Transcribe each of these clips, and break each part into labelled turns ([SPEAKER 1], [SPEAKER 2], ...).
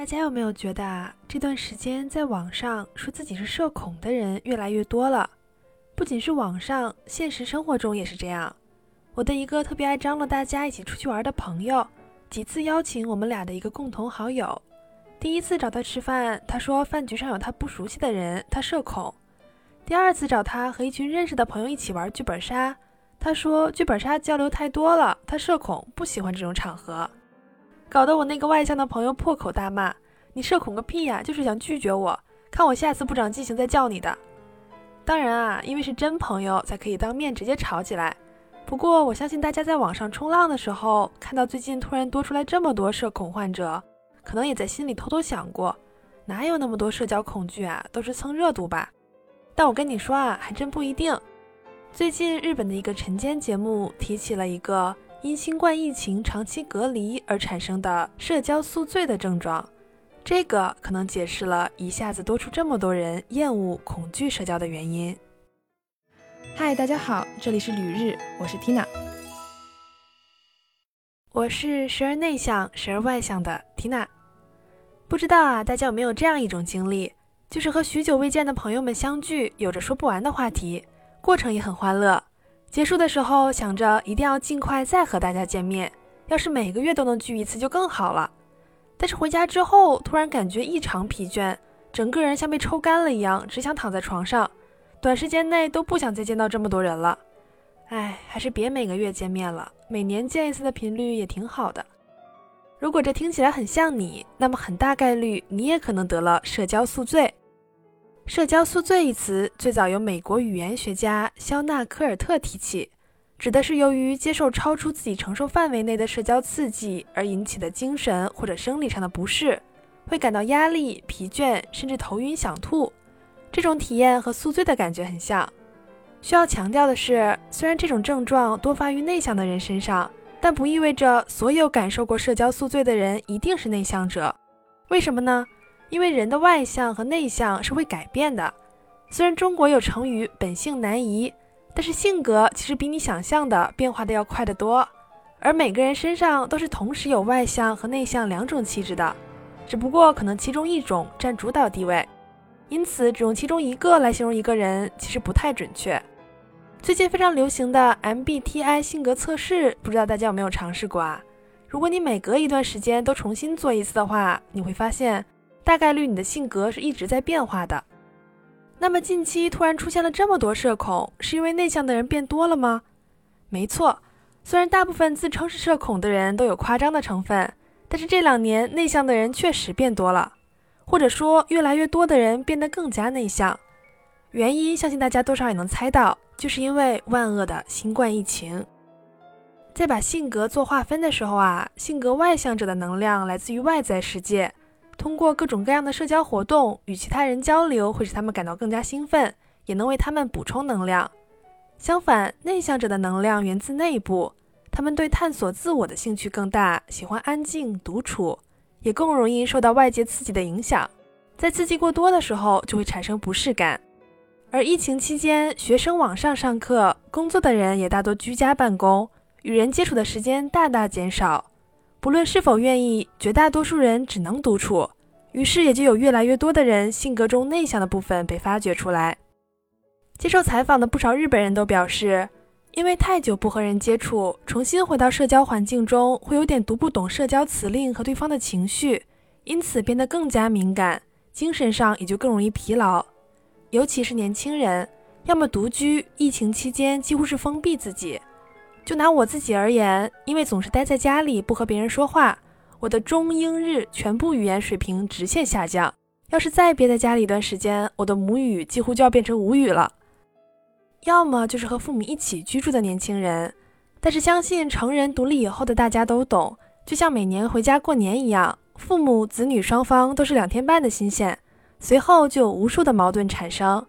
[SPEAKER 1] 大家有没有觉得啊，这段时间在网上说自己是社恐的人越来越多了？不仅是网上，现实生活中也是这样。我的一个特别爱张罗大家一起出去玩的朋友，几次邀请我们俩的一个共同好友。第一次找他吃饭，他说饭局上有他不熟悉的人，他社恐。第二次找他和一群认识的朋友一起玩剧本杀，他说剧本杀交流太多了，他社恐，不喜欢这种场合。搞得我那个外向的朋友破口大骂：“你社恐个屁呀！就是想拒绝我，看我下次不长记性再叫你的。”当然啊，因为是真朋友，才可以当面直接吵起来。不过我相信大家在网上冲浪的时候，看到最近突然多出来这么多社恐患者，可能也在心里偷偷想过：哪有那么多社交恐惧啊？都是蹭热度吧？但我跟你说啊，还真不一定。最近日本的一个晨间节目提起了一个。因新冠疫情长期隔离而产生的社交宿醉的症状，这个可能解释了一下子多出这么多人厌恶、恐惧社交的原因。
[SPEAKER 2] 嗨，大家好，这里是旅日，我是 Tina。
[SPEAKER 1] 我是时而内向、时而外向的 Tina。不知道啊，大家有没有这样一种经历，就是和许久未见的朋友们相聚，有着说不完的话题，过程也很欢乐。结束的时候想着一定要尽快再和大家见面，要是每个月都能聚一次就更好了。但是回家之后突然感觉异常疲倦，整个人像被抽干了一样，只想躺在床上，短时间内都不想再见到这么多人了。哎，还是别每个月见面了，每年见一次的频率也挺好的。如果这听起来很像你，那么很大概率你也可能得了社交宿醉。社交宿醉一词最早由美国语言学家肖纳科尔特提起，指的是由于接受超出自己承受范围内的社交刺激而引起的精神或者生理上的不适，会感到压力、疲倦，甚至头晕想吐。这种体验和宿醉的感觉很像。需要强调的是，虽然这种症状多发于内向的人身上，但不意味着所有感受过社交宿醉的人一定是内向者。为什么呢？因为人的外向和内向是会改变的，虽然中国有成语“本性难移”，但是性格其实比你想象的变化的要快得多。而每个人身上都是同时有外向和内向两种气质的，只不过可能其中一种占主导地位，因此只用其中一个来形容一个人其实不太准确。最近非常流行的 MBTI 性格测试，不知道大家有没有尝试过啊？如果你每隔一段时间都重新做一次的话，你会发现。大概率你的性格是一直在变化的。那么近期突然出现了这么多社恐，是因为内向的人变多了吗？没错，虽然大部分自称是社恐的人都有夸张的成分，但是这两年内向的人确实变多了，或者说越来越多的人变得更加内向。原因相信大家多少也能猜到，就是因为万恶的新冠疫情。在把性格做划分的时候啊，性格外向者的能量来自于外在世界。通过各种各样的社交活动与其他人交流，会使他们感到更加兴奋，也能为他们补充能量。相反，内向者的能量源自内部，他们对探索自我的兴趣更大，喜欢安静独处，也更容易受到外界刺激的影响。在刺激过多的时候，就会产生不适感。而疫情期间，学生网上上课，工作的人也大多居家办公，与人接触的时间大大减少。不论是否愿意，绝大多数人只能独处，于是也就有越来越多的人性格中内向的部分被发掘出来。接受采访的不少日本人都表示，因为太久不和人接触，重新回到社交环境中，会有点读不懂社交辞令和对方的情绪，因此变得更加敏感，精神上也就更容易疲劳。尤其是年轻人，要么独居，疫情期间几乎是封闭自己。就拿我自己而言，因为总是待在家里不和别人说话，我的中英日全部语言水平直线下降。要是再憋在家里一段时间，我的母语几乎就要变成无语了。要么就是和父母一起居住的年轻人，但是相信成人独立以后的大家都懂，就像每年回家过年一样，父母子女双方都是两天半的新鲜，随后就有无数的矛盾产生，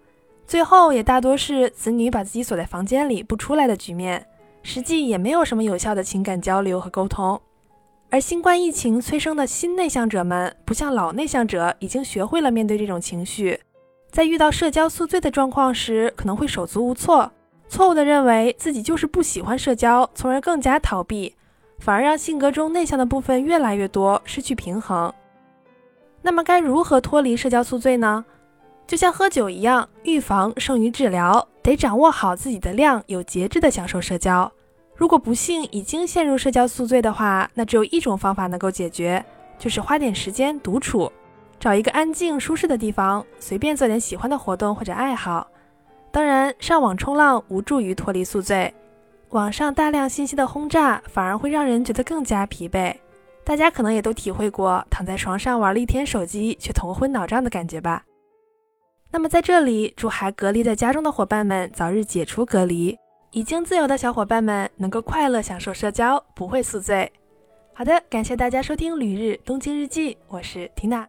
[SPEAKER 1] 最后也大多是子女把自己锁在房间里不出来的局面。实际也没有什么有效的情感交流和沟通，而新冠疫情催生的新内向者们，不像老内向者已经学会了面对这种情绪，在遇到社交宿醉的状况时，可能会手足无措，错误的认为自己就是不喜欢社交，从而更加逃避，反而让性格中内向的部分越来越多，失去平衡。那么该如何脱离社交宿醉呢？就像喝酒一样，预防胜于治疗，得掌握好自己的量，有节制的享受社交。如果不幸已经陷入社交宿醉的话，那只有一种方法能够解决，就是花点时间独处，找一个安静舒适的地方，随便做点喜欢的活动或者爱好。当然，上网冲浪无助于脱离宿醉，网上大量信息的轰炸反而会让人觉得更加疲惫。大家可能也都体会过躺在床上玩了一天手机却头昏脑胀的感觉吧。那么在这里，祝还隔离在家中的伙伴们早日解除隔离；已经自由的小伙伴们能够快乐享受社交，不会宿醉。好的，感谢大家收听《旅日东京日记》，我是缇娜。